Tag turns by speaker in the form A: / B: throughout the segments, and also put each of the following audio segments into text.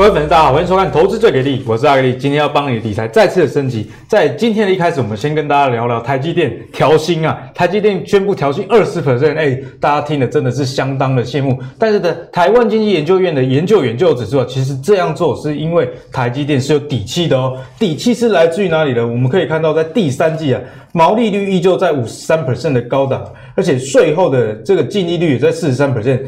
A: 各位粉丝，大家好，欢迎收看《投资最给力》，我是阿格力，今天要帮你的理财再次的升级。在今天的一开始，我们先跟大家聊聊台积电调薪啊，台积电宣布调薪二十 percent，哎，大家听的真的是相当的羡慕。但是呢，台湾经济研究院的研究员就指出啊，其实这样做是因为台积电是有底气的哦，底气是来自于哪里呢？我们可以看到，在第三季啊，毛利率依旧在五十三 percent 的高档，而且税后的这个净利率也在四十三 percent。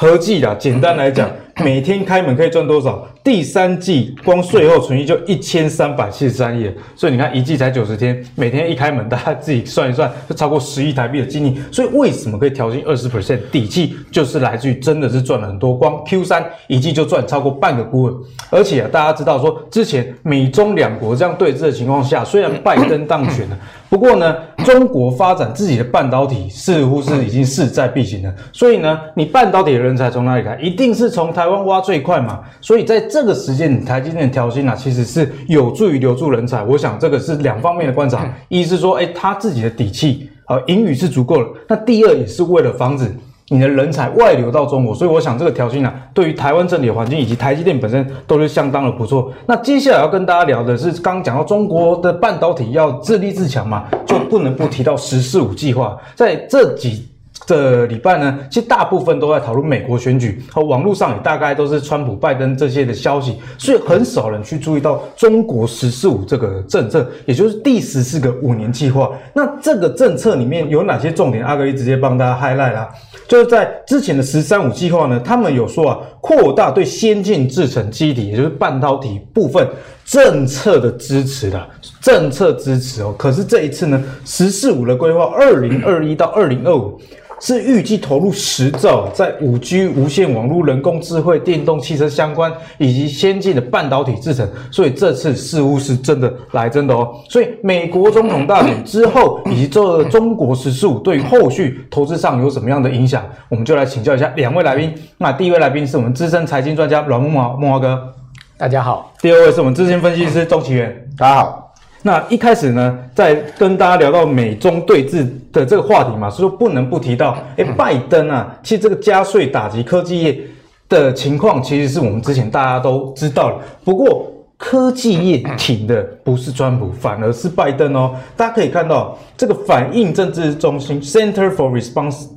A: 合计啊，简单来讲，每天开门可以赚多少？第三季光税后存益就一千三百七十三亿，所以你看一季才九十天，每天一开门，大家自己算一算，就超过十亿台币的净利。所以为什么可以调薪二十 percent？底气就是来自于真的是赚了很多，光 Q 三一季就赚超过半个股本。而且啊，大家知道说，之前美中两国这样对峙的情况下，虽然拜登当选了。不过呢，中国发展自己的半导体似乎是已经势在必行了。所以呢，你半导体的人才从哪里来？一定是从台湾挖最快嘛。所以在这个时间，台积电调薪啊，其实是有助于留住人才。我想这个是两方面的观察：一是说，哎，他自己的底气好，盈余是足够了；那第二也是为了防止。你的人才外流到中国，所以我想这个调薪呢，对于台湾整体的环境以及台积电本身都是相当的不错。那接下来要跟大家聊的是，刚讲到中国的半导体要自立自强嘛，就不能不提到“十四五”计划，在这几。这礼拜呢，其实大部分都在讨论美国选举，和网络上也大概都是川普、拜登这些的消息，所以很少人去注意到中国“十四五”这个政策，也就是第十四个五年计划。那这个政策里面有哪些重点？阿格力直接帮大家 highlight 啦，就是在之前的“十三五”计划呢，他们有说啊，扩大对先进制程基体，也就是半导体部分政策的支持的政策支持哦。可是这一次呢，“十四五”的规划，二零二一到二零二五。是预计投入十兆，在五 G、无线网络、人工智慧、电动汽车相关以及先进的半导体制程，所以这次似乎是真的来真的哦。所以美国总统大选之后，以及这中国十四五对后续投资上有什么样的影响，我们就来请教一下两位来宾。那第一位来宾是我们资深财经专家阮慕驊慕驊哥，
B: 大家好。
A: 第二位是我们资深分析师钟其元，
C: 大家好。
A: 那一开始呢，在跟大家聊到美中对峙的这个话题嘛，所以说不能不提到，哎，拜登啊，其实这个加税打击科技业的情况，其实是我们之前大家都知道了。不过科技业挺的不是川普，反而是拜登哦。大家可以看到，这个反应政治中心 Center for Response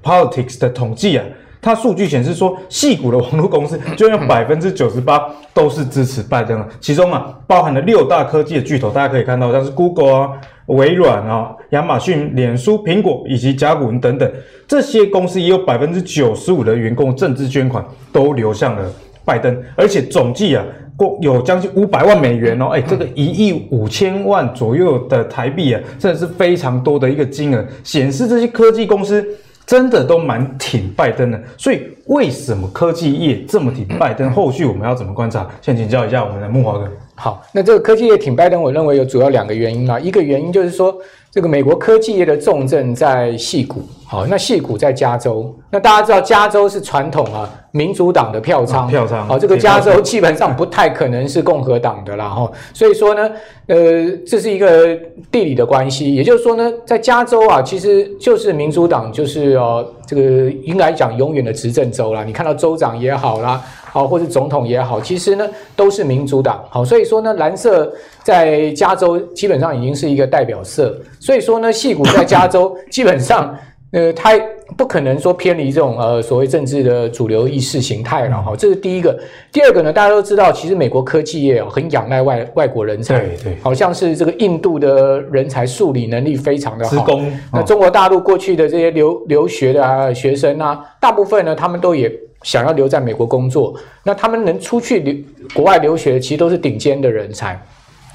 A: Politics 的统计啊。它数据显示说，细股的网络公司就有百分之九十八都是支持拜登的。其中啊，包含了六大科技的巨头，大家可以看到，像是 Google 啊、微软啊、亚马逊、脸书、苹果以及甲骨文等等，这些公司也有百分之九十五的员工政治捐款都流向了拜登，而且总计啊，共有将近五百万美元哦，哎，这个一亿五千万左右的台币啊，真的是非常多的一个金额，显示这些科技公司。真的都蛮挺拜登的，所以为什么科技业这么挺拜登？后续我们要怎么观察？先请教一下我们的木华哥。
B: 好，那这个科技业挺拜登，我认为有主要两个原因啊。一个原因就是说，这个美国科技业的重镇在矽谷，好，那矽谷在加州。那大家知道，加州是传统啊民主党的票仓，
A: 票仓。
B: 好，这个加州基本上不太可能是共和党的啦，哈。所以说呢，呃，这是一个地理的关系。也就是说呢，在加州啊，其实就是民主党，就是呃，这个应该讲永远的执政州啦。你看到州长也好啦。好，或者总统也好，其实呢都是民主党。好，所以说呢，蓝色在加州基本上已经是一个代表色。所以说呢，戏股在加州 基本上，呃，它不可能说偏离这种呃所谓政治的主流意识形态了。哈，这是第一个。第二个呢，大家都知道，其实美国科技业很仰赖外外国人才。
A: 对对。
B: 好像是这个印度的人才数理能力非常的好。那中国大陆过去的这些留留学的啊学生啊，大部分呢，他们都也。想要留在美国工作，那他们能出去留国外留学，其实都是顶尖的人才，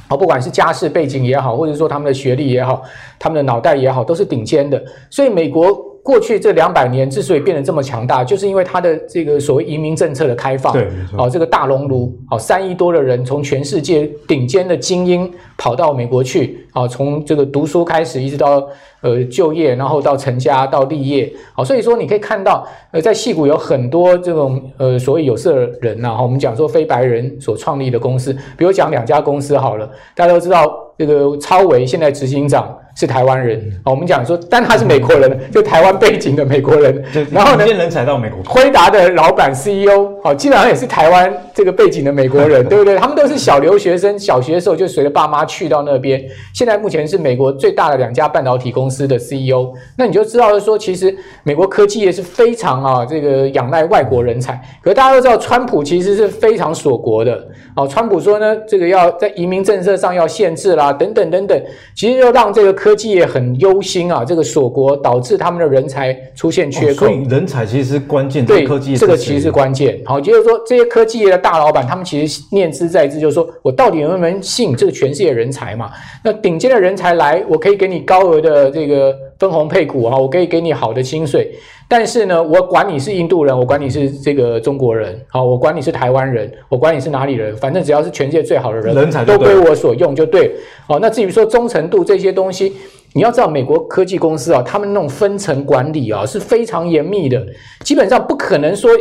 B: 哦，不管是家世背景也好，或者说他们的学历也好，他们的脑袋也好，都是顶尖的。所以美国过去这两百年之所以变得这么强大，就是因为它的这个所谓移民政策的开放，对，好，这个大熔炉，好，三亿多的人从全世界顶尖的精英跑到美国去，好，从这个读书开始，一直到呃就业，然后到成家到立业，好，所以说你可以看到，呃，在戏谷有很多这种呃所谓有色人呐，哈，我们讲说非白人所创立的公司，比如讲两家公司好了，大家都知道这个超微现在执行长。是台湾人啊，我们讲说，但他是美国人，就台湾背景的美国人。然后呢，
A: 人才到美国。
B: 辉达的老板 CEO 哦，基本上也是台湾这个背景的美国人，对不对？他们都是小留学生，小学的时候就随着爸妈去到那边。现在目前是美国最大的两家半导体公司的 CEO。那你就知道说，其实美国科技业是非常啊，这个仰赖外国人才。可是大家都知道，川普其实是非常锁国的。哦，川普说呢，这个要在移民政策上要限制啦，等等等等，其实就让这个科技也很忧心啊。这个锁国导致他们的人才出现缺口，
A: 哦、所以人才其实是关键。
B: 对，
A: 科技
B: 这个其实是关键。好，就是说这些科技业的大老板，他们其实念之在之，就是说我到底能不能吸引这个全世界人才嘛？那顶尖的人才来，我可以给你高额的这个分红配股啊，我可以给你好的薪水。但是呢，我管你是印度人，我管你是这个中国人，好，我管你是台湾人，我管你是哪里人，反正只要是全世界最好的人，人才都归我所用就对。好，那至于说忠诚度这些东西，你要知道，美国科技公司啊，他们那种分层管理啊是非常严密的，基本上不可能说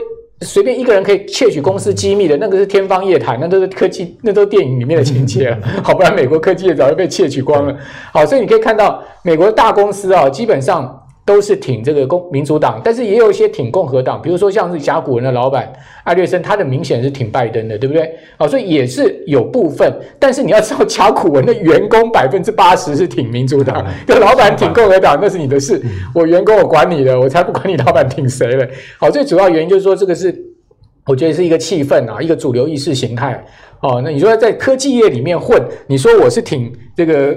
B: 随便一个人可以窃取公司机密的，那个是天方夜谭，那都是科技，那都是电影里面的情节了。好，不然美国科技也早就被窃取光了。好，所以你可以看到美国的大公司啊，基本上。都是挺这个共民主党，但是也有一些挺共和党，比如说像是甲骨文的老板艾略森，他的明显是挺拜登的，对不对？啊，所以也是有部分，但是你要知道，甲骨文的员工百分之八十是挺民主党，跟老板挺共和党那是你的事，我员工我管你的，我才不管你老板挺谁嘞。好，最主要原因就是说，这个是我觉得是一个气氛啊，一个主流意识形态。哦，那你说在科技业里面混，你说我是挺这个。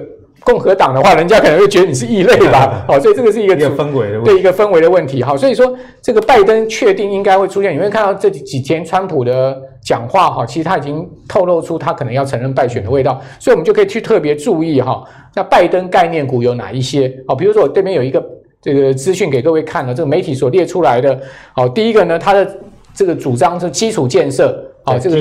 B: 共和党的话，人家可能会觉得你是异类吧？好，所以这个是一个，一个氛围的问题，对一个氛围的问题。好，所以说这个拜登确定应该会出现。你会看到这几天川普的讲话哈，其实他已经透露出他可能要承认败选的味道，所以我们就可以去特别注意哈。那拜登概念股有哪一些？好，比如说我这边有一个这个资讯给各位看了，这个媒体所列出来的。好，第一个呢，他的这个主张是基础建设。好，这个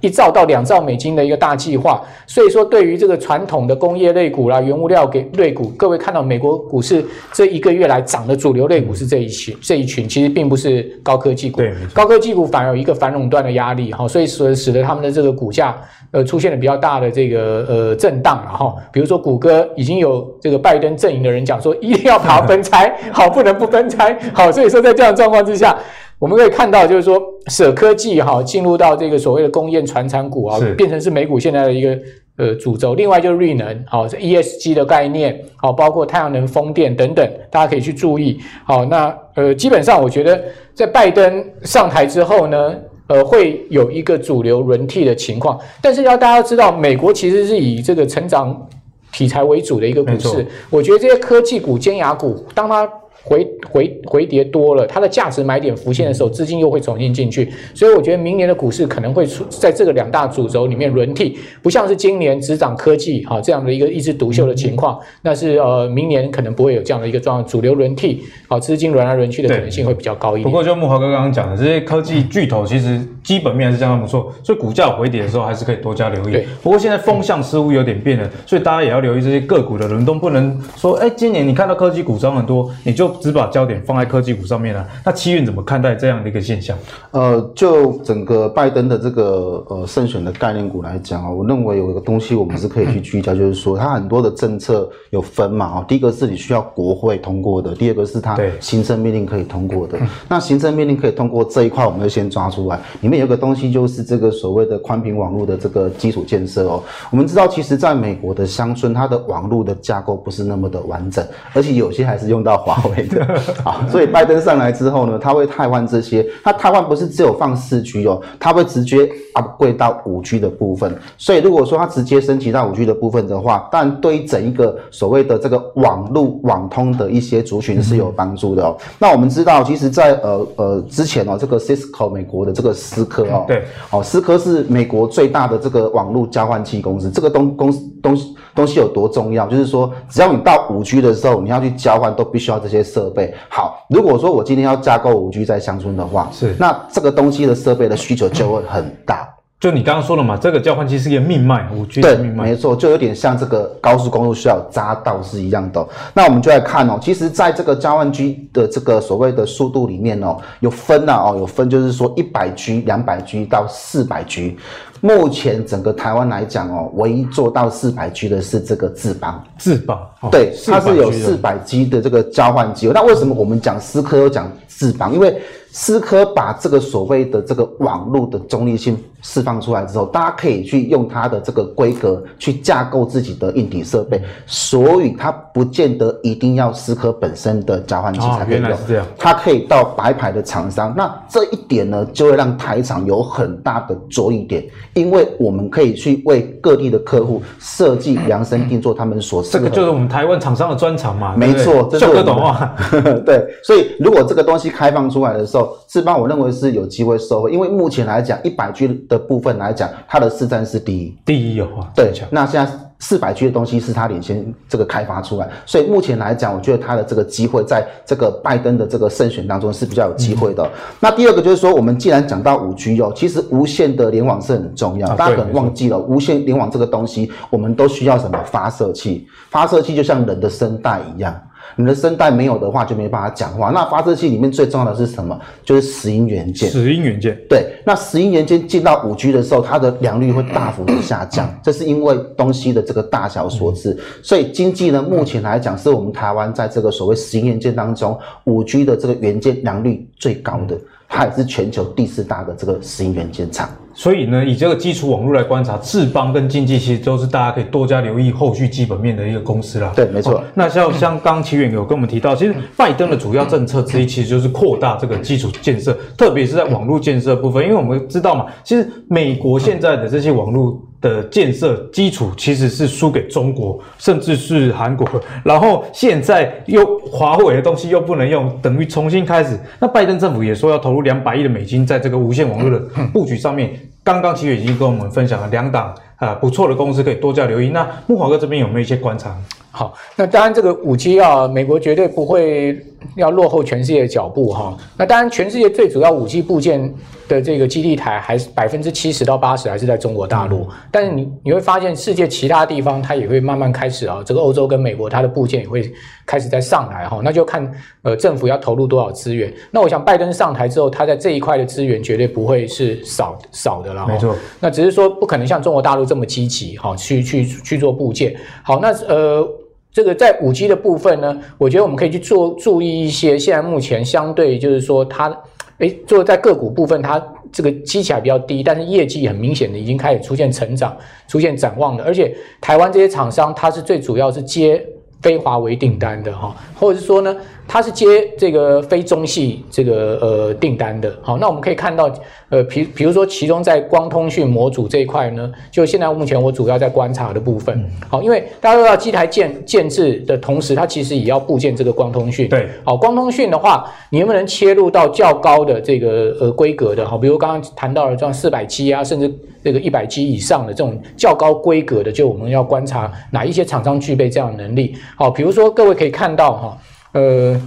B: 一兆到两兆美金的一个大计划，所以说对于这个传统的工业类股啦、原物料给类股，各位看到美国股市这一个月来涨的主流类股是这一群，这一群其实并不是高科技股，对，高科技股反而有一个反垄断的压力，哈，所以使使得他们的这个股价呃出现了比较大的这个呃震荡，然后比如说谷歌已经有这个拜登阵营的人讲说一定要把它分拆，好，不能不分拆，好，所以说在这样状况之下。我们可以看到，就是说，舍科技哈进入到这个所谓的工业传产股啊，变成是美股现在的一个呃主轴。另外就是绿能，好，ESG 的概念，好，包括太阳能、风电等等，大家可以去注意。好，那呃，基本上我觉得在拜登上台之后呢，呃，会有一个主流轮替的情况。但是要大家知道，美国其实是以这个成长题材为主的一个股市。我觉得这些科技股、尖牙股，当它回回回跌多了，它的价值买点浮现的时候，资金又会重新进去，所以我觉得明年的股市可能会出在这个两大主轴里面轮替，不像是今年只涨科技哈这样的一个一枝独秀的情况，那是呃明年可能不会有这样的一个状况，主流轮替，好资金轮来轮去的可能性会比较高一点。
A: 不过就木华哥刚刚讲的这些科技巨头，其实基本面还是相当不错，所以股价回跌的时候还是可以多加留意。对，不过现在风向似乎有点变了，所以大家也要留意这些个股的轮动，不能说哎今年你看到科技股涨很多，你就只把焦点放。在科技股上面呢？那七运怎么看待这样的一个现象？
C: 呃，就整个拜登的这个呃胜选的概念股来讲啊，我认为有一个东西我们是可以去聚焦，就是说它很多的政策有分嘛啊，第一个是你需要国会通过的，第二个是它行政命令可以通过的。那行政命令可以通过这一块，我们就先抓出来。里面有个东西就是这个所谓的宽频网络的这个基础建设哦。我们知道，其实在美国的乡村，它的网络的架构不是那么的完整，而且有些还是用到华为的 啊。所以拜登上来之后呢，他会汰换这些。他汰换不是只有放四 G 哦，他会直接 upgrade 到五 G 的部分。所以如果说他直接升级到五 G 的部分的话，但对于整一个所谓的这个网络网通的一些族群是有帮助的哦。嗯、那我们知道，其实在呃呃之前哦，这个 Cisco 美国的这个思科哦，对，哦思科是美国最大的这个网络交换器公司。这个东公司东西东西有多重要？就是说，只要你到五 G 的时候，你要去交换，都必须要这些设备。好。如果说我今天要架构五 G 在乡村的话，是那这个东西的设备的需求就会很大。
A: 就你刚刚说了嘛，这个交换机是一个命脉，五 G
C: 对，
A: 的命脉，
C: 没错，就有点像这个高速公路需要匝道是一样的。那我们就来看哦，其实在这个交换机的这个所谓的速度里面哦，有分呐哦，有分就是说一百 G、两百 G 到四百 G。目前整个台湾来讲哦，唯一做到四百 G 的是这个智邦。
A: 智邦，哦、
C: 对，它是有四百 G 的这个交换机。那为什么我们讲思科又讲智邦？因为思科把这个所谓的这个网络的中立性释放出来之后，大家可以去用它的这个规格去架构自己的硬体设备，所以它不见得一定要思科本身的交换机才可以用。它可以到白牌的厂商，那这一点呢，就会让台厂有很大的着力点，因为我们可以去为各地的客户设计量身定做他们所。
A: 这个就是我们台湾厂商的专长嘛。
C: 没错，这是我们
A: 懂啊。
C: 对，所以如果这个东西开放出来的时候，智邦我认为是有机会收回，因为目前来讲，一百 G 的部分来讲，它的市占是第一，
A: 第一有啊。
C: 对，那现在四百 G 的东西是它领先这个开发出来，所以目前来讲，我觉得它的这个机会在这个拜登的这个胜选当中是比较有机会的。嗯、那第二个就是说，我们既然讲到五 G 哦，其实无线的联网是很重要，啊、大家可能忘记了，无线联网这个东西，我们都需要什么发射器？发射器就像人的声带一样。你的声带没有的话，就没办法讲话。那发射器里面最重要的是什么？就是石英元件。
A: 石英元件。
C: 对，那石英元件进到五 G 的时候，它的良率会大幅的下降，这是因为东西的这个大小所致。所以经济呢，目前来讲，是我们台湾在这个所谓石英元件当中，五 G 的这个元件良率最高的，它也是全球第四大的这个石英元件厂。
A: 所以呢，以这个基础网络来观察，智邦跟经济其实都是大家可以多加留意后续基本面的一个公司啦。
C: 对，没错。
A: 那像像刚齐远有跟我们提到，其实拜登的主要政策之一，其实就是扩大这个基础建设，特别是在网络建设部分，因为我们知道嘛，其实美国现在的这些网络。的建设基础其实是输给中国，甚至是韩国，然后现在又华为的东西又不能用，等于重新开始。那拜登政府也说要投入两百亿的美金在这个无线网络的布局上面。刚刚其实已经跟我们分享了两档啊不错的公司，可以多加留意。那慕驊哥这边有没有一些观察？
B: 好，那当然这个五 G 啊，美国绝对不会要落后全世界的脚步哈。那当然，全世界最主要武器部件的这个基地台还是百分之七十到八十还是在中国大陆。嗯、但是你你会发现，世界其他地方它也会慢慢开始啊，这个欧洲跟美国它的部件也会开始在上来哈。那就看呃政府要投入多少资源。那我想拜登上台之后，他在这一块的资源绝对不会是少少的了。
A: 没错，
B: 那只是说不可能像中国大陆这么积极哈，去去去做部件。好，那呃。这个在五 G 的部分呢，我觉得我们可以去做注意一些。现在目前相对就是说它，它诶，做在个股部分，它这个基起来比较低，但是业绩很明显的已经开始出现成长、出现展望了。而且台湾这些厂商，它是最主要是接非华为订单的哈，或者是说呢，它是接这个非中系这个呃订单的。好，那我们可以看到。呃，比比如说，其中在光通讯模组这一块呢，就现在目前我主要在观察的部分。好，因为大家都知道机台建建制的同时，它其实也要部件这个光通讯。
A: 对，
B: 好，光通讯的话，你能不能切入到较高的这个呃规格的？好，比如刚刚谈到了这样四百 G 啊，甚至这个一百 G 以上的这种较高规格的，就我们要观察哪一些厂商具备这样的能力。好，比如说各位可以看到哈，呃。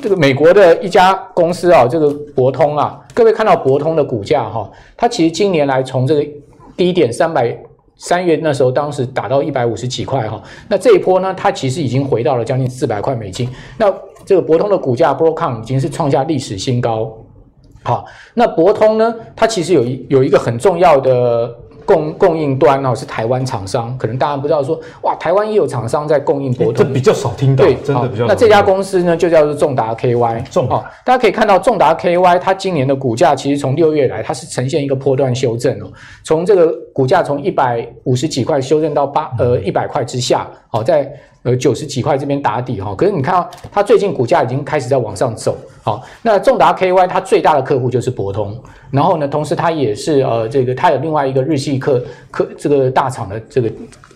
B: 这个美国的一家公司啊，这个博通啊，各位看到博通的股价哈，它其实今年来从这个低点三百三月那时候，当时打到一百五十几块哈，那这一波呢，它其实已经回到了将近四百块美金。那这个博通的股价 b r o c o m 已经是创下历史新高。好，那博通呢，它其实有一有一个很重要的。供供应端哦，是台湾厂商，可能大家不知道说，哇，台湾也有厂商在供应博通，
A: 这比较少听到，对，真的比较少。
B: 那这家公司呢，就叫做重达 KY，重哦，大家可以看到重达 KY，它今年的股价其实从六月来，它是呈现一个波段修正哦，从这个股价从一百五十几块修正到八呃一百块之下，好在。呃，九十几块这边打底哈，可是你看到它最近股价已经开始在往上走，好，那重达 KY 它最大的客户就是博通，然后呢，同时它也是呃这个它有另外一个日系客客这个大厂的这个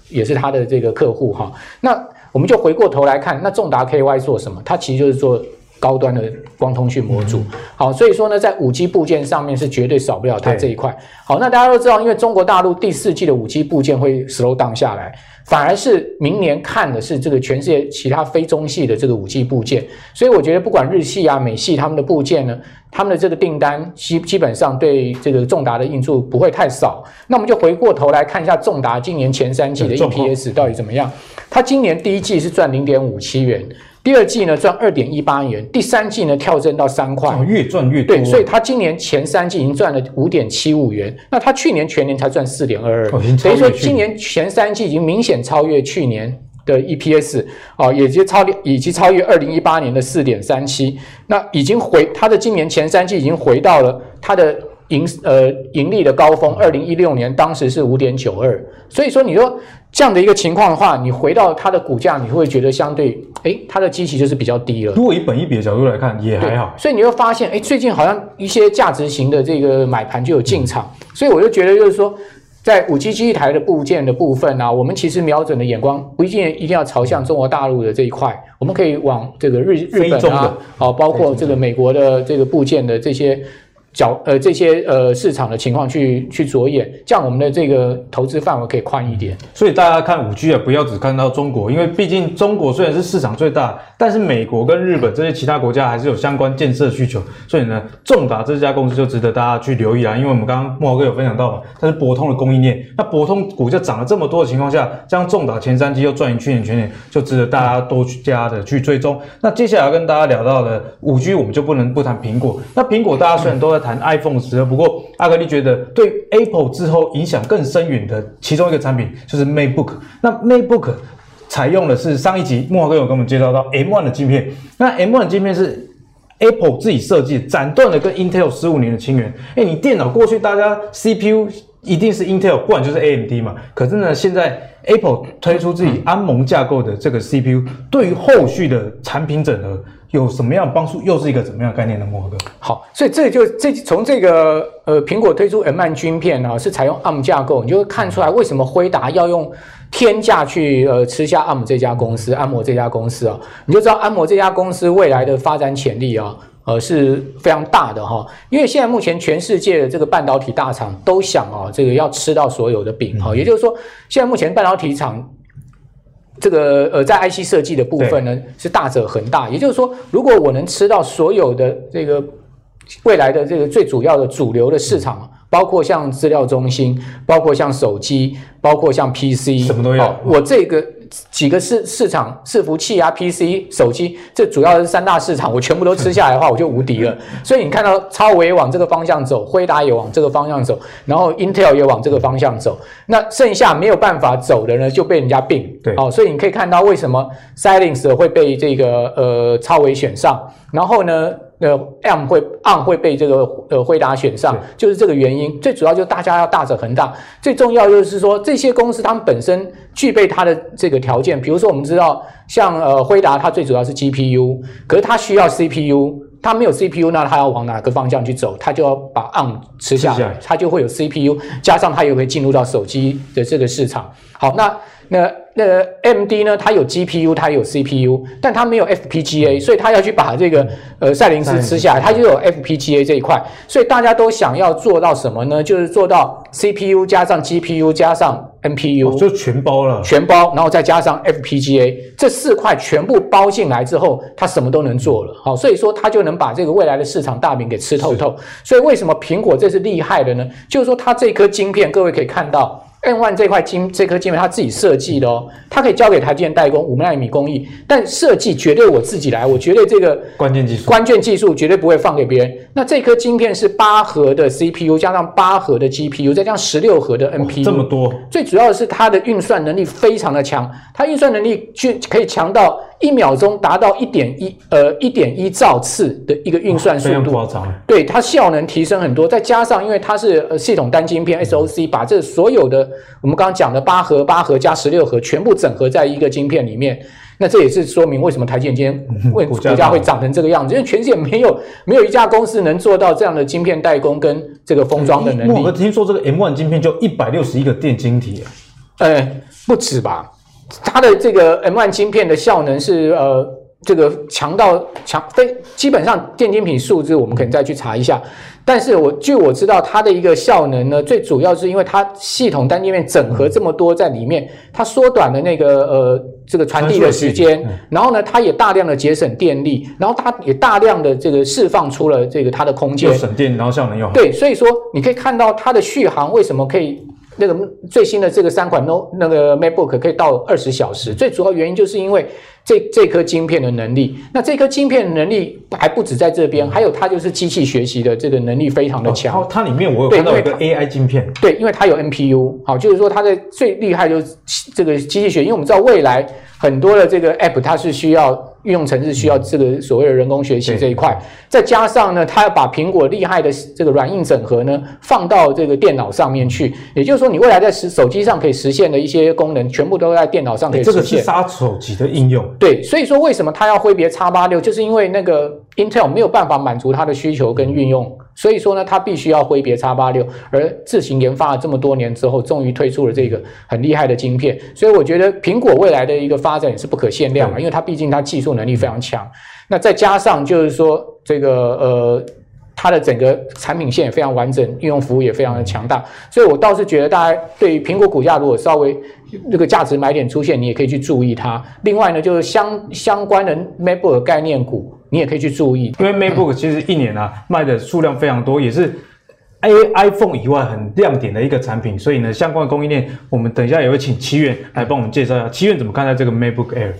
B: 也是它的这个客户哈，那我们就回过头来看，那重达 KY 做什么？它其实就是做高端的光通讯模组。嗯、好，所以说呢，在五 G 部件上面是绝对少不了它这一块。好，那大家都知道，因为中国大陆第四季的五 G 部件会 slow down 下来。反而是明年看的是这个全世界其他非中系的这个五 G 部件，所以我觉得不管日系啊、美系他们的部件呢，他们的这个订单基基本上对这个重达的应数不会太少。那我们就回过头来看一下重达今年前三季的 EPS 到底怎么样？它今年第一季是赚零点五七元。第二季呢赚二点一八元，第三季呢跳增到三块，
A: 越赚越多。
B: 对，所以它今年前三季已经赚了五点七五元，那它去年全年才赚四点二二，等于说今年前三季已经明显超越去年的 EPS 哦，也就超以及超越二零一八年的四点三七，那已经回它的今年前三季已经回到了它的盈呃盈利的高峰，二零一六年当时是五点九二，所以说你说。这样的一个情况的话，你回到它的股价，你会觉得相对，诶，它的基期就是比较低了。
A: 如果以本益比的角度来看，也还好。
B: 所以你会发现，诶，最近好像一些价值型的这个买盘就有进场，嗯、所以我就觉得就是说，在五 G 基地台的部件的部分啊，我们其实瞄准的眼光不一定一定要朝向中国大陆的这一块，我们可以往这个日日本啊，好，包括这个美国的这个部件的这些。角呃这些呃市场的情况去去着眼，这样我们的这个投资范围可以宽一点。
A: 所以大家看五 G 啊，不要只看到中国，因为毕竟中国虽然是市场最大，但是美国跟日本这些其他国家还是有相关建设需求。所以呢，重达这家公司就值得大家去留意啦。因为我们刚刚慕驊哥有分享到嘛，它是博通的供应链，那博通股价涨了这么多的情况下，将重达前三季又赚赢去年全年，就值得大家多加的去追踪。那接下来要跟大家聊到的五 G，我们就不能不谈苹果。那苹果大家虽然都在谈 iPhone 十二，不过阿格力觉得对 Apple 之后影响更深远的其中一个产品就是 MacBook。那 MacBook 采用的是上一集慕驊哥有跟我们介绍到 M1 的晶片，那 M1 的晶片是 Apple 自己设计，斩断了跟 Intel 十五年的情缘。哎，你电脑过去大家 CPU 一定是 Intel，不然就是 AMD 嘛。可是呢，现在 Apple 推出自己安盟架构的这个 CPU，对于后续的产品整合。有什么样帮助？又是一个怎么样概念呢？慕驊哥，
B: 好，所以这就这从这个呃，苹果推出 M1 晶片啊，是采用 ARM 架构，你就会看出来为什么辉达要用天价去呃吃下 ARM 这家公司，安摩这家公司啊，你就知道安摩这家公司未来的发展潜力啊，呃是非常大的哈。因为现在目前全世界的这个半导体大厂都想啊，这个要吃到所有的饼哈，也就是说，现在目前半导体厂。这个呃，在 IC 设计的部分呢，是大者恒大。也就是说，如果我能吃到所有的这个未来的这个最主要的主流的市场，包括像资料中心，包括像手机，包括像 PC，
A: 什么都要。
B: 我这个。几个市市场伺服器啊，PC 手机，这主要是三大市场，我全部都吃下来的话，我就无敌了。所以你看到超微往这个方向走，辉达也往这个方向走，然后 Intel 也往这个方向走，那剩下没有办法走的呢，就被人家并。
A: 对，
B: 哦，所以你可以看到为什么 Xilinx 会被这个呃超微选上，然后呢？呃，M 会 on 会被这个呃辉达选上，就是这个原因。最主要就是大家要大者恒大，最重要就是说这些公司他们本身具备它的这个条件。比如说我们知道，像呃辉达它最主要是 GPU，可是它需要 CPU，它没有 CPU，那它要往哪个方向去走？它就要把 on 吃下来，它就会有 CPU，加上它也会进入到手机的这个市场。好，那。那那个 AMD 呢？它有 GPU，它有 CPU，但它没有 FPGA，所以它要去把这个呃赛灵思吃下来，它就有 FPGA 这一块。所以大家都想要做到什么呢？就是做到 CPU 加上 GPU 加上 NPU，
A: 就全包了，
B: 全包，然后再加上 FPGA 这四块全部包进来之后，它什么都能做了。好，所以说它就能把这个未来的市场大饼给吃透透。所以为什么苹果这是厉害的呢？就是说它这颗晶片，各位可以看到。M1 这块晶这颗晶片，它自己设计的哦，它可以交给台积电代工五纳米工艺，但设计绝对我自己来，我绝对这个
A: 关键技术
B: 关键技术绝对不会放给别人。那这颗晶片是八核的 CPU 加上八核的 GPU，再加上十六核的 NPU，
A: 这么多。
B: 最主要的是它的运算能力非常的强，它运算能力去可以强到。一秒钟达到一点一呃一点一兆次的一个运算速度，对，它效能提升很多。再加上因为它是呃系统单晶片 SoC，把这所有的我们刚刚讲的八核、八核加十六核全部整合在一个晶片里面，那这也是说明为什么台积电今天 为股价会涨成这个样子，因为全世界没有没有一家公司能做到这样的晶片代工跟这个封装的能力。
A: 我们听说这个 M1 晶片就一百六十一个电晶体啊，
B: 呃，不止吧？它的这个 M1 晶片的效能是呃这个强到强非基本上电精品数字，我们可能再去查一下。但是我据我知道，它的一个效能呢，最主要是因为它系统单界面整合这么多在里面，它缩短了那个呃这个传递的时间，然后呢，它也大量的节省电力，然后它也大量的这个释放出了这个它的空间，
A: 又省电，然后效能又好。
B: 对，所以说你可以看到它的续航为什么可以。那个最新的这个三款 No 那个 MacBook 可以到二十小时，最主要原因就是因为这这颗晶片的能力。那这颗晶片的能力还不止在这边，还有它就是机器学习的这个能力非常的强。
A: 哦，它里面我有看到一个 AI 晶片，
B: 对，因为它有 NPU，好，就是说它的最厉害就是这个机器学，因为我们知道未来很多的这个 App 它是需要。运用程式需要这个所谓的人工学习这一块，再加上呢，它要把苹果厉害的这个软硬整合呢放到这个电脑上面去，也就是说，你未来在实手机上可以实现的一些功能，全部都在电脑上可以实现。
A: 这个是杀手级的应用。
B: 对，所以说为什么它要挥别叉八六就是因为那个 Intel 没有办法满足它的需求跟运用。所以说呢，它必须要挥别叉八六而自行研发了这么多年之后，终于推出了这个很厉害的晶片。所以我觉得苹果未来的一个发展也是不可限量嘛，因为它毕竟它技术能力非常强。那再加上就是说这个呃，它的整个产品线也非常完整，应用服务也非常的强大。所以我倒是觉得大家对于苹果股价如果稍微那个价值买点出现，你也可以去注意它。另外呢，就是相相关的 MacBook 概念股。你也可以去注意，
A: 因为 MacBook 其实一年啊 卖的数量非常多，也是 A iPhone 以外很亮点的一个产品，所以呢，相关的供应链，我们等一下也会请奇远来帮我们介绍一下。奇远怎么看待这个 MacBook Air？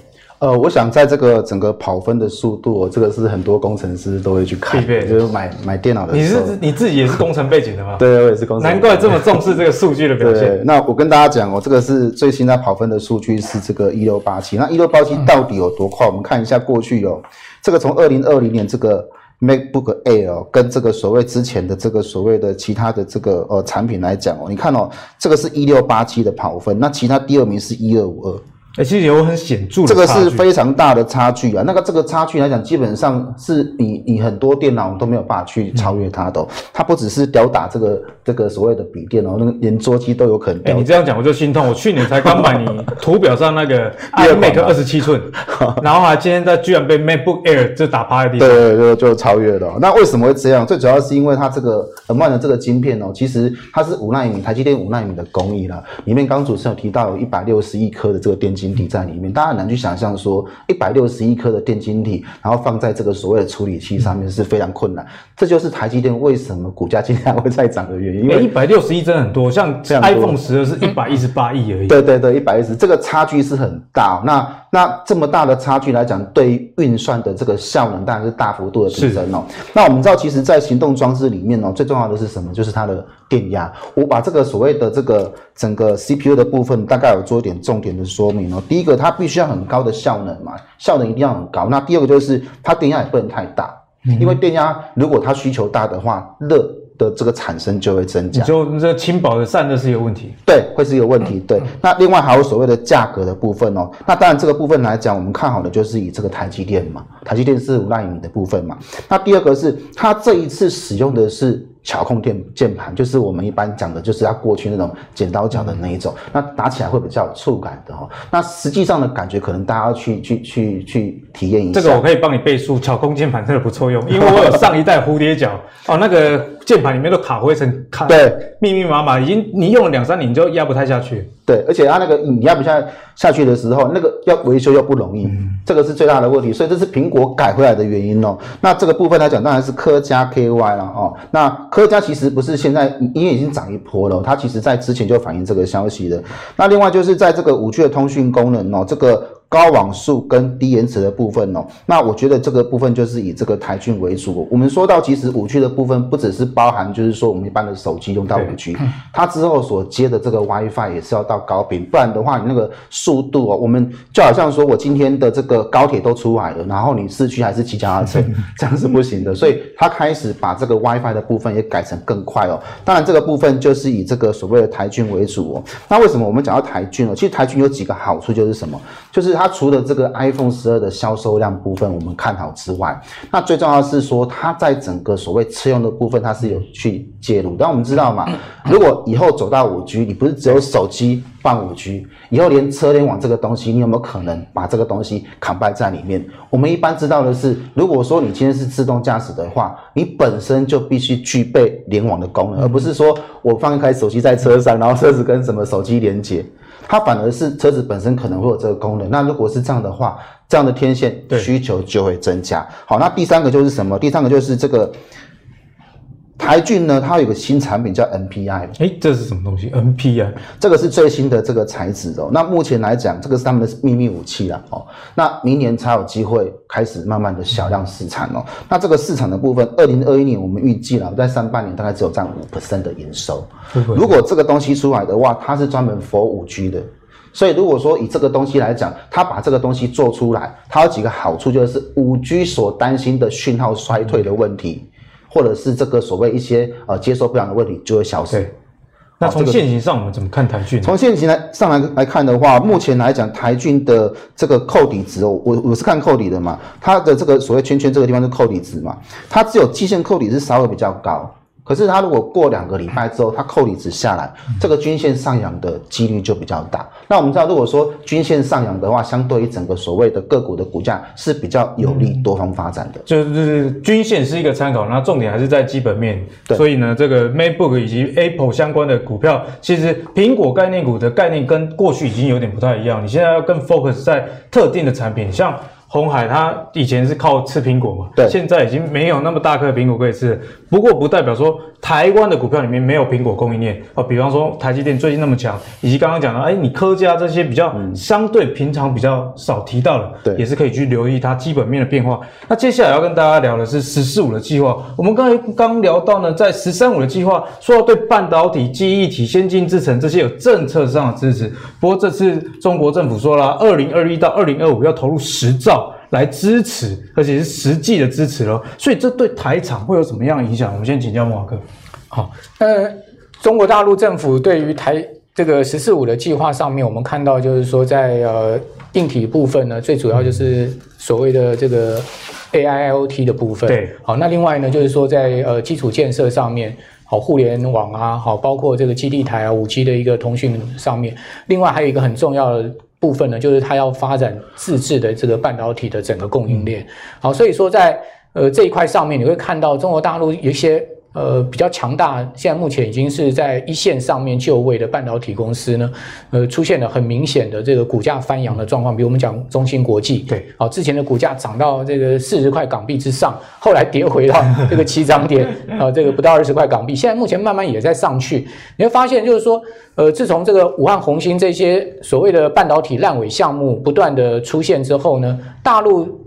C: 呃，我想在这个整个跑分的速度，这个是很多工程师都会去看，就是买买电脑的时候。
A: 你是你自己也是工程背景的吗？
C: 对，我也是工程。
A: 难怪这么重视这个数据的表现。
C: 对，那我跟大家讲哦，这个是最新在跑分的数据是这个一六八七，那一六八七到底有多快？嗯、我们看一下过去哦。这个从二零二零年这个 MacBook Air 跟这个所谓之前的这个所谓的其他的这个呃产品来讲哦，你看哦，这个是一六八七的跑分，那其他第二名是一二五二。
A: 哎，其实有很显著的，
C: 这个是非常大的差距啊。那个这个差距来讲，基本上是你你很多电脑都没有办法去超越它的、哦。它不只是吊打这个这个所谓的笔电哦，那个连桌机都有可能。哎，
A: 你这样讲我就心痛。我去年才刚买你图表上那个 iMac 二十七寸，然后还今天在居然被 MacBook Air 就打趴在地上。
C: 对对对，就超越了。那为什么会这样？最主要是因为它这个 M1 的这个晶片哦，其实它是五纳米，台积电五纳米的工艺啦。里面刚主持人有提到有一百六十亿颗的这个电晶体在里面。大家很难去想象说一百六十一颗的电晶体，然后放在这个所谓的处理器上面是非常困难。这就是台积电为什么股价今天还会再涨的原因。因为
A: 一百六十一真的很多，像 iPhone 十二是一百一十八亿而已。
C: 对对对，一百一十，这个差距是很大。那那这么大的差距来讲，对于运算的这个效能当然是大幅度的提升哦。那我们知道，其实，在行动装置里面哦，最重要的是什么？就是它的电压。我把这个所谓的这个整个 CPU 的部分，大概有做一点重点的说明哦。第一个，它必须要很高的效能嘛，效能一定要很高。那第二个就是它电压也不能太大，因为电压如果它需求大的话，热的这个产生就会增加。
A: 就这轻薄的散热是一个问题，
C: 对，会是一个问题。对，那另外还有所谓的价格的部分哦。那当然这个部分来讲，我们看好的就是以这个台积电嘛，台积电是五纳米的部分嘛。那第二个是它这一次使用的是。巧控键键盘就是我们一般讲的，就是它过去那种剪刀脚的那一种，那打起来会比较有触感的哦。那实际上的感觉，可能大家要去去去去体验一下。
A: 这个我可以帮你背书，巧控键盘真的不错用，因为我有上一代蝴蝶脚哦，那个键盘里面都卡灰尘，卡对密密麻麻，已经你用了两三年你就压不太下去。
C: 对，而且它那个你压不下下去的时候，那个要维修又不容易，嗯，这个是最大的问题。所以这是苹果改回来的原因哦。那这个部分来讲，当然是科嘉 KY 了哦。那科嘉其实不是现在，因为已经涨一波了，它其实在之前就反映这个消息的。那另外就是在这个五 G 的通讯功能哦，这个。高网速跟低延迟的部分哦，那我觉得这个部分就是以这个台郡为主。我们说到其实五 G 的部分不只是包含，就是说我们一般的手机用到五 G，它之后所接的这个 WiFi 也是要到高频，不然的话你那个速度哦，我们就好像说我今天的这个高铁都出来了，然后你市区还是骑脚踏车，这样是不行的。所以它开始把这个 WiFi 的部分也改成更快哦。当然这个部分就是以这个所谓的台郡为主哦。那为什么我们讲到台郡哦？其实台郡有几个好处，就是什么？就是它。它除了这个 iPhone 十二的销售量部分我们看好之外，那最重要的是说它在整个所谓车用的部分，它是有去介入。但我们知道嘛，如果以后走到五 G，你不是只有手机放五 G，以后连车联网这个东西，你有没有可能把这个东西 combine 在里面？我们一般知道的是，如果说你今天是自动驾驶的话，你本身就必须具备联网的功能，而不是说我放一台手机在车上，然后车子跟什么手机连接。它反而是车子本身可能会有这个功能。那如果是这样的话，这样的天线需求就会增加。好，那第三个就是什么？第三个就是这个。台骏呢，它有个新产品叫 NPI，哎、
A: 欸，这是什么东西？NPI，
C: 这个是最新的这个材质哦。那目前来讲，这个是他们的秘密武器啦哦。那明年才有机会开始慢慢的小量试产哦。那这个市场的部分，二零二一年我们预计了，在上半年大概只有占五 percent 的营收。如果这个东西出来的话，它是专门 for 五 G 的，所以如果说以这个东西来讲，它把这个东西做出来，它有几个好处，就是五 G 所担心的讯号衰退的问题。或者是这个所谓一些呃接收不良的问题就会消失。
A: 对，那从现行上我们怎么看台骏？
C: 从现行来上来来看的话，目前来讲台骏的这个扣底值哦，我我是看扣底的嘛，它的这个所谓圈圈这个地方是扣底值嘛，它只有季线扣底是稍微比较高。可是它如果过两个礼拜之后，它扣离值下来，这个均线上扬的几率就比较大。那我们知道，如果说均线上扬的话，相对于整个所谓的个股的股价是比较有利多方发展的。
A: 就是均线是一个参考，那重点还是在基本面。对。所以呢，这个 MacBook 以及 Apple 相关的股票，其实苹果概念股的概念跟过去已经有点不太一样。你现在要更 focus 在特定的产品，像。鸿海它以前是靠吃苹果嘛，对，现在已经没有那么大颗苹果可以吃。不过不代表说台湾的股票里面没有苹果供应链哦。比方说台积电最近那么强，以及刚刚讲的，哎，你科嘉这些比较相对平常比较少提到的，对，也是可以去留意它基本面的变化。那接下来要跟大家聊的是“十四五”的计划。我们刚才刚聊到呢，在“十三五”的计划说要对半导体、记忆体、先进制程这些有政策上的支持。不过这次中国政府说了，二零二一到二零二五要投入十兆。来支持，而且是实际的支持咯，所以这对台厂会有什么样的影响？我们先请教慕驊哥。
B: 好，呃，中国大陆政府对于台这个“十四五”的计划上面，我们看到就是说在，在呃硬体部分呢，最主要就是所谓的这个 AIoT 的部分。对，好，那另外呢，就是说在呃基础建设上面，好，互联网啊，好，包括这个基地台啊，五 G 的一个通讯上面，另外还有一个很重要的。部分呢，就是它要发展自制的这个半导体的整个供应链。好，所以说在呃这一块上面，你会看到中国大陆有一些。呃，比较强大，现在目前已经是在一线上面就位的半导体公司呢，呃，出现了很明显的这个股价翻扬的状况。比如我们讲中芯国际，对，好，之前的股价涨到这个四十块港币之上，后来跌回到这个七涨点，啊，这个不到二十块港币，现在目前慢慢也在上去。你会发现，就是说，呃，自从这个武汉红星这些所谓的半导体烂尾项目不断的出现之后呢，大陆。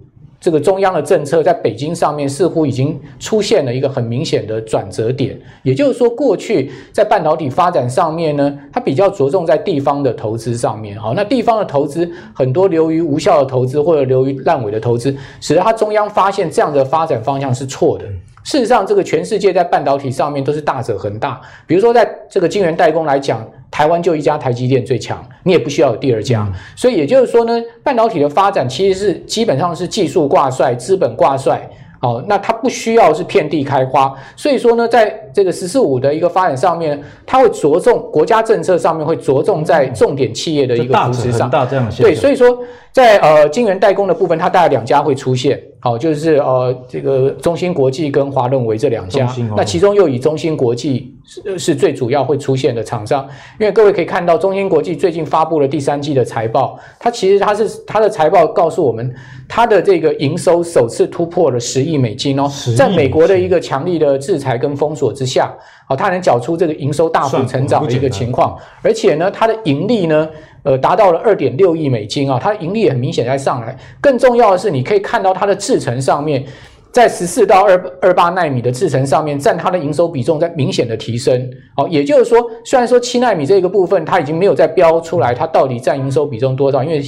B: 这个中央的政策在北京上面似乎已经出现了一个很明显的转折点，也就是说，过去在半导体发展上面呢，它比较着重在地方的投资上面，好，那地方的投资很多流于无效的投资或者流于烂尾的投资，使得它中央发现这样的发展方向是错的。事实上，这个全世界在半导体上面都是大者恒大，比如说在这个晶圆代工来讲。台湾就一家台积电最强，你也不需要有第二家。所以也就是说呢，半导体的发展其实是基本上是技术挂帅、资本挂帅。哦，那它不需要是遍地开花。所以说呢，在这个“十四五”的一个发展上面，它会着重国家政策上面会着重在重点企业的一个扶持上。
A: 大这样
B: 对，所以说在呃晶圆代工的部分，它大概两家会出现。好，就是呃，这个中芯国际跟华润微这两家，那其中又以中芯国际是是最主要会出现的厂商，因为各位可以看到，中芯国际最近发布了第三季的财报，它其实它是它的财报告诉我们，它的这个营收首次突破了十亿美金哦，在美国的一个强力的制裁跟封锁之下，好，它能缴出这个营收大幅成长的一个情况，而且呢，它的盈利呢。呃，达到了二点六亿美金啊，它盈利也很明显在上来。更重要的是，你可以看到它的制程上面，在十四到二二八纳米的制程上面，占它的营收比重在明显的提升。好，也就是说，虽然说七纳米这个部分它已经没有再标出来，它到底占营收比重多少？因为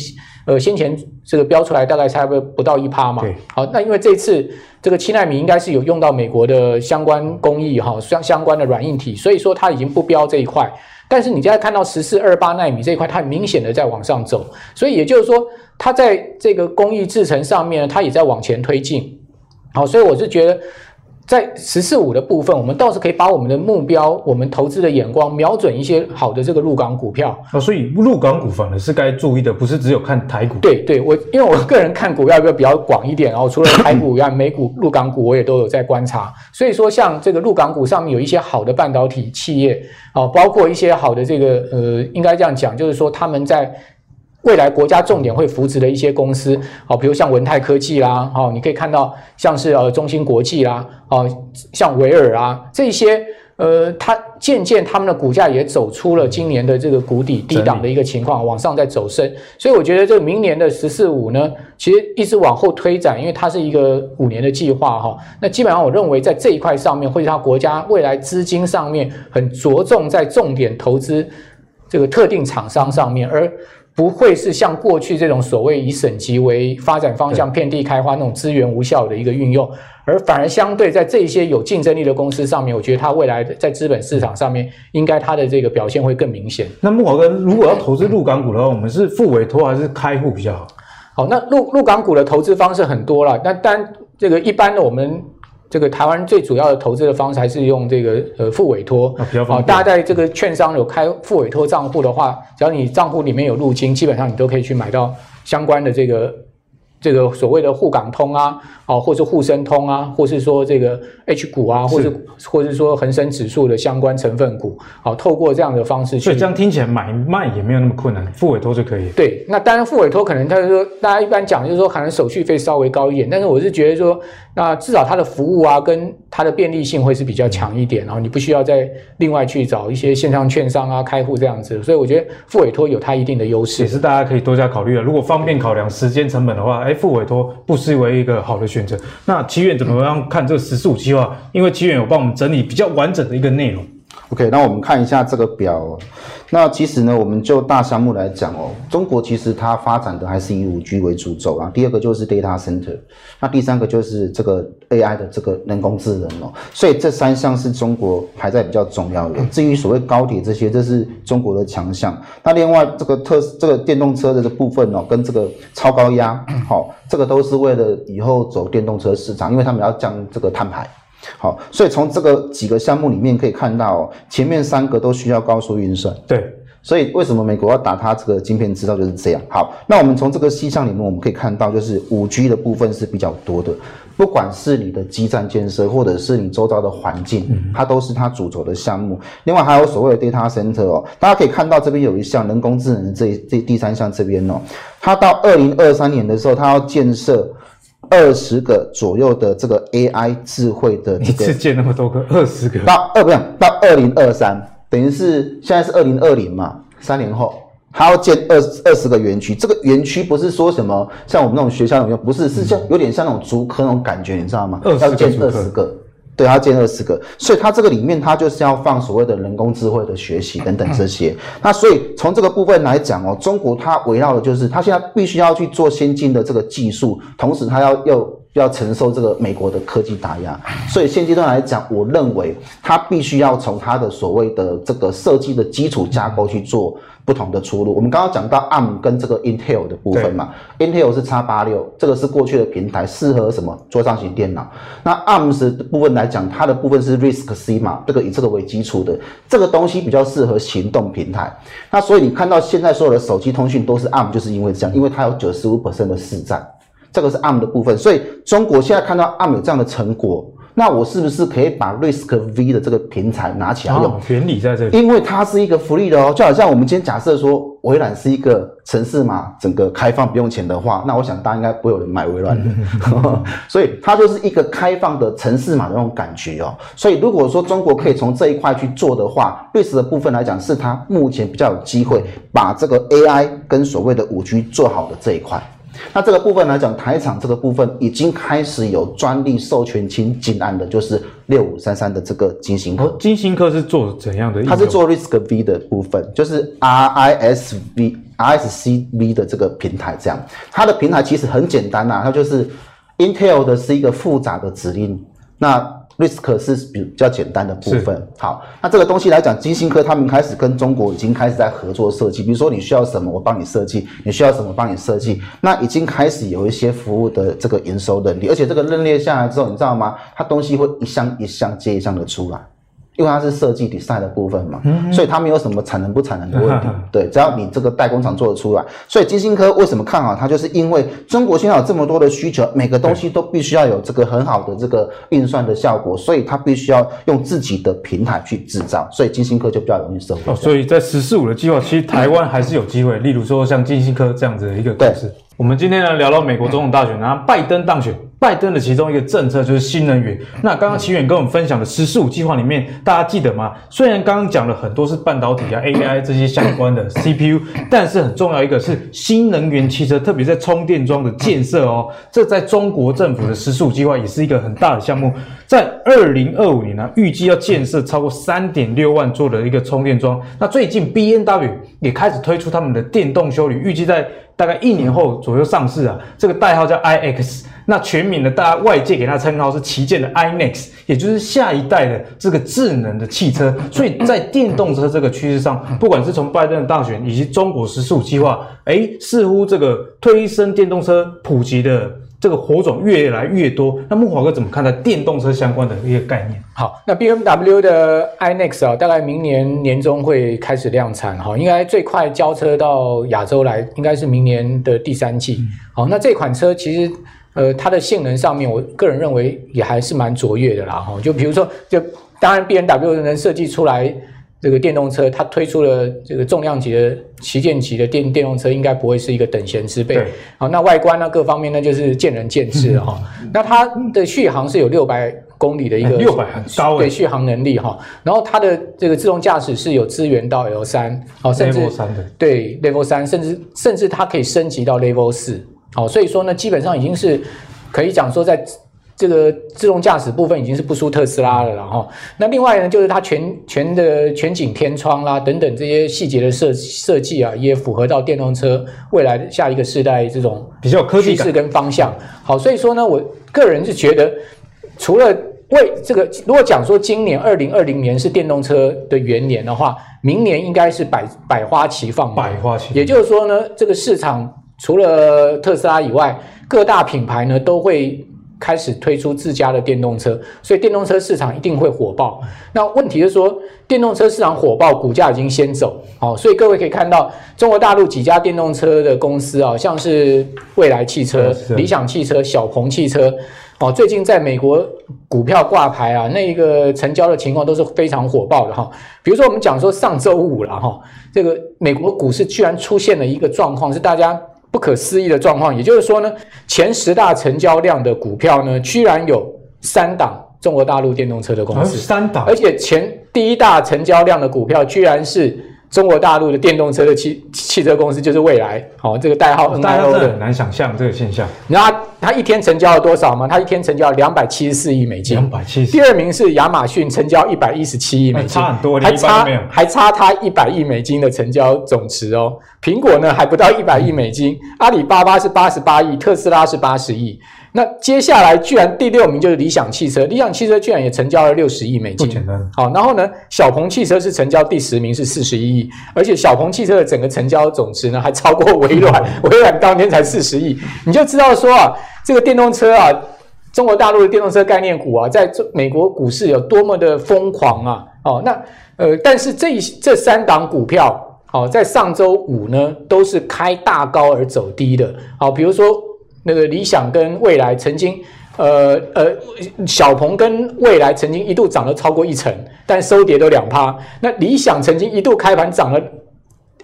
B: 呃，先前这个标出来大概差不多不到一趴嘛。好，那因为这次这个七纳米应该是有用到美国的相关工艺哈，相相关的软硬体，所以说它已经不标这一块。但是你现在看到十四二八纳米这一块，它明显的在往上走，所以也就是说，它在这个工艺制程上面，它也在往前推进。好，所以我是觉得。在十四五的部分，我们倒是可以把我们的目标、我们投资的眼光瞄准一些好的这个入港股票。
A: 哦，所以入港股反而是该注意的，不是只有看台股。
B: 对对，我因为我个人看股票比较广一点，然后除了台股以外，美股、入港股我也都有在观察。所以说，像这个入港股上面有一些好的半导体企业，哦，包括一些好的这个呃，应该这样讲，就是说他们在。未来国家重点会扶持的一些公司，好，比如像文泰科技啦，好，你可以看到像是呃中芯国际啦，哦，像维尔啊这些，呃，它渐渐他们的股价也走出了今年的这个谷底低档的一个情况，往上在走升，所以我觉得这个明年的十四五呢，其实一直往后推展，因为它是一个五年的计划哈，那基本上我认为在这一块上面，会是它国家未来资金上面很着重在重点投资这个特定厂商上面，而。不会是像过去这种所谓以省级为发展方向、遍地开花那种资源无效的一个运用，而反而相对在这些有竞争力的公司上面，我觉得它未来在资本市场上面，应该它的这个表现会更明显。
A: 那慕驊哥，如果要投资入港股的话，我们是付委托还是开户比较好？
B: 好，那陆陆港股的投资方式很多了，那当然这个一般的我们。这个台湾最主要的投资的方式还是用这个呃付委托啊。大家在这个券商有开付委托账户的话，只要你账户里面有入金，基本上你都可以去买到相关的这个。这个所谓的沪港通啊，哦，或是沪深通啊，或是说这个 H 股啊，或是或是说恒生指数的相关成分股，好，透过这样的方式去，
A: 所以这样听起来买卖也没有那么困难，付委托就可以。
B: 对，那当然付委托可能他说，大家一般讲就是说，可能手续费稍微高一点，但是我是觉得说，那至少它的服务啊，跟它的便利性会是比较强一点，然后你不需要再另外去找一些线上券商啊开户这样子，所以我觉得付委托有它一定的优势，
A: 也是大家可以多加考虑的。如果方便考量时间成本的话，哎。付委托不失为一个好的选择。那奇源怎么样看这个“十四五”计划？因为奇源有帮我们整理比较完整的一个内容。
C: OK，那我们看一下这个表。那其实呢，我们就大项目来讲哦，中国其实它发展的还是以五 G 为主轴啊。第二个就是 data center，那第三个就是这个 AI 的这个人工智能哦。所以这三项是中国还在比较重要的。至于所谓高铁这些，这是中国的强项。那另外这个特这个电动车的这部分哦，跟这个超高压，好，这个都是为了以后走电动车市场，因为他们要降这个碳排。好，所以从这个几个项目里面可以看到，前面三个都需要高速运算。
A: 对，
C: 所以为什么美国要打它这个晶片制造就是这样。好，那我们从这个细项里面我们可以看到，就是五 G 的部分是比较多的，不管是你的基站建设，或者是你周遭的环境，它都是它主轴的项目。另外还有所谓的 data center 哦，大家可以看到这边有一项人工智能的这这第三项这边哦，它到二零二三年的时候，它要建设。二十个左右的这个 AI 智慧的，
A: 一次建那么多个，二十个
C: 到二不是到二零二三，等于是现在是二零二零嘛，三年后还要建二二十个园区。这个园区不是说什么像我们那种学校那种，不是，是像有点像那种竹科那种感觉，你知道吗？要建二十个。对，要建二十个，所以他这个里面他就是要放所谓的人工智慧的学习等等这些。那所以从这个部分来讲哦，中国它围绕的就是它现在必须要去做先进的这个技术，同时它要要要承受这个美国的科技打压。所以现阶段来讲，我认为它必须要从它的所谓的这个设计的基础架构去做。不同的出路，我们刚刚讲到 ARM 跟这个 Intel 的部分嘛，Intel 是 x 八六这个是过去的平台，适合什么桌上型电脑。那 ARM 是部分来讲，它的部分是 RISC-C 嘛，这个以这个为基础的，这个东西比较适合行动平台。那所以你看到现在所有的手机通讯都是 ARM，就是因为这样，因为它有九十五 percent 的市占，这个是 ARM 的部分。所以中国现在看到 ARM 有这样的成果。那我是不是可以把 Risk V 的这个平台拿起来用？
A: 哦，原理在这里，
C: 因为它是一个福利的哦，就好像我们今天假设说微软是一个城市嘛，整个开放不用钱的话，那我想大家应该不会有人买微软的，所以它就是一个开放的程式码的那种感觉哦。所以如果说中国可以从这一块去做的话，Risk 的部分来讲，是它目前比较有机会把这个 AI 跟所谓的五 G 做好的这一块。那这个部分来讲，台厂这个部分已经开始有专利授权金进案的，就是六五三三的这个金星科。
A: 哦，晶心科是做怎样的？
C: 它是做 Risk V 的部分，就是 R I S V 的这个平台。这样，它的平台其实很简单呐、啊，它就是 Intel 的是一个复杂的指令，那 risk 是比较简单的部分。好，那这个东西来讲，金星科他们开始跟中国已经开始在合作设计，比如说你需要什么，我帮你设计；你需要什么，帮你设计。那已经开始有一些服务的这个营收能力，而且这个认列下来之后，你知道吗？它东西会一箱一箱接一箱的出来。因为它是设计 design 的部分嘛，嗯、所以它没有什么产能不产能的问题。嗯、对，只要你这个代工厂做得出来，所以晶心科为什么看好它，就是因为中国现在有这么多的需求，每个东西都必须要有这个很好的这个运算的效果，所以它必须要用自己的平台去制造，所以晶心科就比较容易收获。哦，
A: 所以在十四五的计划，其实台湾还是有机会，例如说像晶心科这样子的一个公司。我们今天呢聊到美国总统大选，然后拜登当选。拜登的其中一个政策就是新能源。那刚刚奇远跟我们分享的“十四五”计划里面，大家记得吗？虽然刚刚讲了很多是半导体啊、AI 这些相关的 CPU，但是很重要一个是新能源汽车，特别在充电桩的建设哦。这在中国政府的“十四五”计划也是一个很大的项目，在二零二五年呢，预计要建设超过三点六万座的一个充电桩。那最近 BNW 也开始推出他们的电动修理，预计在大概一年后左右上市啊。这个代号叫 iX。那全名的，大家外界给它称号是旗舰的 iNEX，也就是下一代的这个智能的汽车。所以在电动车这个趋势上，不管是从拜登的大选以及中国“十四五”计划，哎，似乎这个推升电动车普及的这个火种越来越多。那木华哥怎么看待电动车相关的一些概念？
B: 好，那 BMW 的 iNEXT 啊，大概明年年中会开始量产哈，应该最快交车到亚洲来，应该是明年的第三季。好，那这款车其实。呃，它的性能上面，我个人认为也还是蛮卓越的啦。哈，就比如说，就当然 BMW 能设计出来这个电动车，它推出了这个重量级的旗舰级的电电动车，应该不会是一个等闲之辈。好，那外观呢，各方面呢，就是见仁见智哈。嗯、那它的续航是有六百公里的一个
A: 六百很高
B: 对续航能力哈。然后它的这个自动驾驶是有支援到 L 三，好，甚至
A: Level 三的
B: 对 Level 三，甚至甚至它可以升级到 Level 四。好，所以说呢，基本上已经是可以讲说，在这个自动驾驶部分已经是不输特斯拉了啦哈。那另外呢，就是它全全的全景天窗啦等等这些细节的设设计啊，也符合到电动车未来的下一个世代这种
A: 比较科技
B: 趋势跟方向。好，所以说呢，我个人是觉得，除了为这个，如果讲说今年二零二零年是电动车的元年的话，明年应该是百百花齐放，
A: 百花齐，
B: 也就是说呢，这个市场。除了特斯拉以外，各大品牌呢都会开始推出自家的电动车，所以电动车市场一定会火爆。那问题是说，电动车市场火爆，股价已经先走，好，所以各位可以看到，中国大陆几家电动车的公司啊，像是蔚来汽车、理想汽车、小鹏汽车，哦，最近在美国股票挂牌啊，那个成交的情况都是非常火爆的哈。比如说我们讲说上周五了哈，这个美国股市居然出现了一个状况，是大家。不可思议的状况，也就是说呢，前十大成交量的股票呢，居然有三档中国大陆电动车的公司，
A: 三档，
B: 而且前第一大成交量的股票居然是。中国大陆的电动车的汽汽车公司就是蔚来，好、哦，这个代号 NIO 的，
A: 很难想象这个现象。
B: 你知道它，一天成交了多少吗？它一天成交了两百七十四亿美金。
A: 两百七十。
B: 第二名是亚马逊，成交一百一十七亿美金，
A: 差很多，
B: 还差还差它一百亿美金的成交总值哦。苹果呢还不到一百亿美金，阿里巴巴是八十八亿，特斯拉是八十亿。那接下来居然第六名就是理想汽车，理想汽车居然也成交了六十亿美金。好，然后呢，小鹏汽车是成交第十名，是四十一亿，而且小鹏汽车的整个成交总值呢还超过微软，微软当天才四十亿，你就知道说啊，这个电动车啊，中国大陆的电动车概念股啊，在美国股市有多么的疯狂啊！哦，那呃，但是这这三档股票，好，在上周五呢都是开大高而走低的，好，比如说。那个理想跟未来曾经，呃呃，小鹏跟未来曾经一度涨了超过一成，但收跌都两趴。那理想曾经一度开盘涨了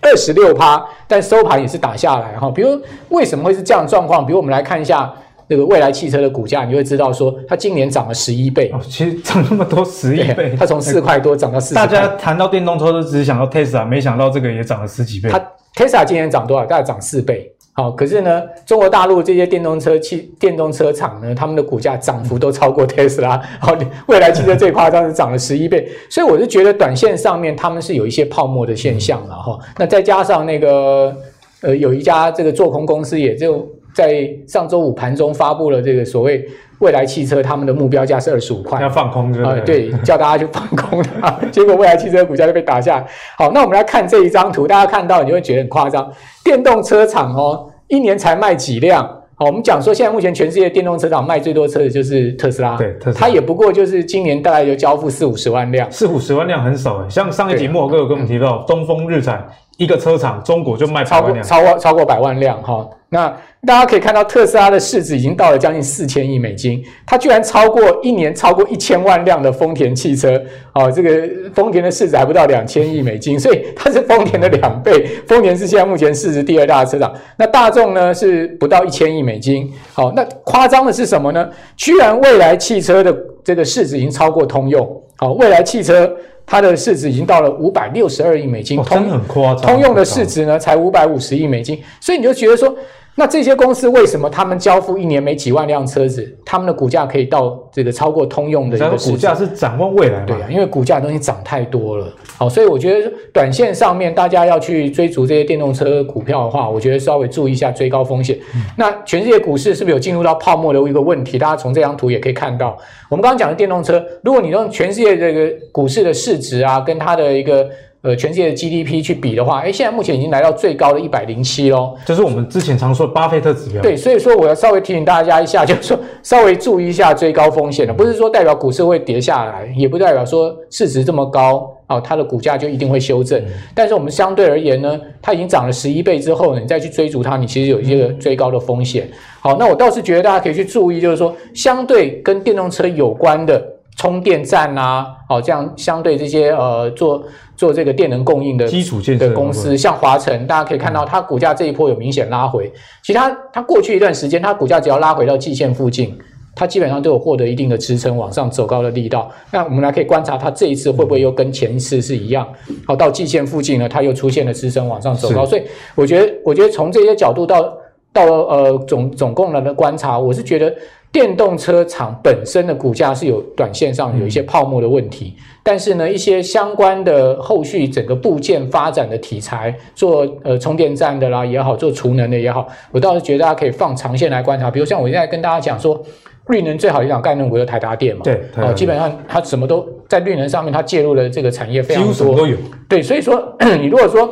B: 二十六趴，但收盘也是打下来哈。比如为什么会是这样状况？比如我们来看一下那个未来汽车的股价，你就会知道说它今年涨了十一倍。
A: 哦，其实涨那么多十一倍，
B: 它从四块多涨到四。
A: 大家谈到电动车都只是想到 Tesla，没想到这个也涨了十几倍。
B: 它 Tesla 今年涨多少？大概涨四倍。好，可是呢，中国大陆这些电动车汽电动车厂呢，他们的股价涨幅都超过特斯拉。好，未来汽车最夸张是涨了十一倍，所以我是觉得短线上面他们是有一些泡沫的现象了哈。那再加上那个呃，有一家这个做空公司也就在上周五盘中发布了这个所谓蔚来汽车他们的目标价是二十五块，
A: 要放空是吧对？
B: 呃，对，叫大家去放空它，结果未来汽车股价就被打下。来。好，那我们来看这一张图，大家看到你就会觉得很夸张，电动车厂哦，一年才卖几辆？好，我们讲说现在目前全世界电动车厂卖最多车的就是特斯拉，
A: 对，特斯拉，
B: 它也不过就是今年大概就交付四五十万辆，
A: 四五十万辆很少诶，像上一集慕驊哥有跟我们提到，东风日产一个车厂中国就卖
B: 超过超过超过百万辆哈。那大家可以看到，特斯拉的市值已经到了将近四千亿美金，它居然超过一年超过一千万辆的丰田汽车哦，这个丰田的市值还不到两千亿美金，所以它是丰田的两倍。丰田是现在目前市值第二大的车厂，那大众呢是不到一千亿美金。好，那夸张的是什么呢？居然未来汽车的这个市值已经超过通用。好，未来汽车它的市值已经到了五百六十二亿美金，
A: 哦、真的很夸张。
B: 通用的市值呢才五百五十亿美金，所以你就觉得说。那这些公司为什么他们交付一年没几万辆车子，他们的股价可以到这个超过通用的一个股
A: 价是展望未来嘛？
B: 对啊，因为股价的东西涨太多了。好，所以我觉得短线上面大家要去追逐这些电动车股票的话，我觉得稍微注意一下追高风险。嗯、那全世界股市是不是有进入到泡沫的一个问题？大家从这张图也可以看到，我们刚刚讲的电动车，如果你用全世界这个股市的市值啊，跟它的一个。呃，全世界的 GDP 去比的话，哎，现在目前已经来到最高的一百零七喽，
A: 就是我们之前常说的巴菲特指标。
B: 对，所以说我要稍微提醒大家一下，就是说稍微注意一下追高风险的，不是说代表股市会跌下来，也不代表说市值这么高啊，它的股价就一定会修正。嗯、但是我们相对而言呢，它已经涨了十一倍之后呢，你再去追逐它，你其实有一些个追高的风险。好，那我倒是觉得大家可以去注意，就是说相对跟电动车有关的。充电站啊，哦，这样相对这些呃做做这个电能供应的
A: 基础建设
B: 的公司，像华晨，大家可以看到它股价这一波有明显拉回。其实它它过去一段时间，它股价只要拉回到季线附近，它基本上都有获得一定的支撑，往上走高的力道。那我们来可以观察它这一次会不会又跟前一次是一样？好，到季线附近呢，它又出现了支撑，往上走高。所以我觉得，我觉得从这些角度到到呃总总共的观察，我是觉得。电动车厂本身的股价是有短线上有一些泡沫的问题，嗯、但是呢，一些相关的后续整个部件发展的题材，做呃充电站的啦也好，做储能的也好，我倒是觉得大家可以放长线来观察。比如像我现在跟大家讲说，绿能最好一档概念股就台达电嘛，
A: 对，
B: 哦，基本上它什么都在绿能上面，它介入了这个产业非常多，几乎什么都有。对，所以说 你如果说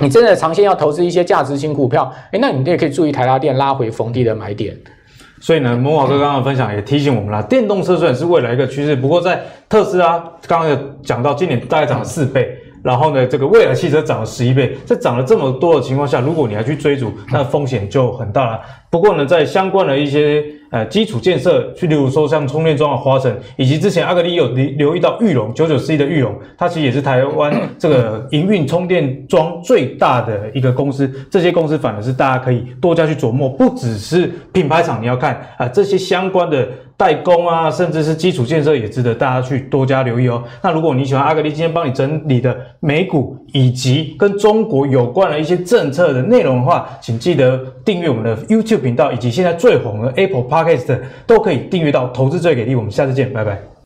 B: 你真的长线要投资一些价值型股票，诶，那你也可以注意台达电拉回逢低的买点。
A: 所以呢，慕驊哥刚刚分享也提醒我们了，电动车虽然是未来一个趋势，不过在特斯拉刚刚有讲到，今年大概涨了四倍。然后呢，这个蔚来汽车涨了十一倍，在涨了这么多的情况下，如果你还去追逐，那风险就很大了。不过呢，在相关的一些呃基础建设，去例如说像充电桩的华城，以及之前阿格力有留留意到裕隆九九四一的裕隆，它其实也是台湾这个营运充电桩最大的一个公司。这些公司反而是大家可以多加去琢磨，不只是品牌厂，你要看啊、这些相关的。代工啊，甚至是基础建设也值得大家去多加留意哦。那如果你喜欢阿格力今天帮你整理的美股以及跟中国有关的一些政策的内容的话，请记得订阅我们的 YouTube 频道，以及现在最红的 Apple Podcast 都可以订阅到。投资最给力，我们下次见，拜拜。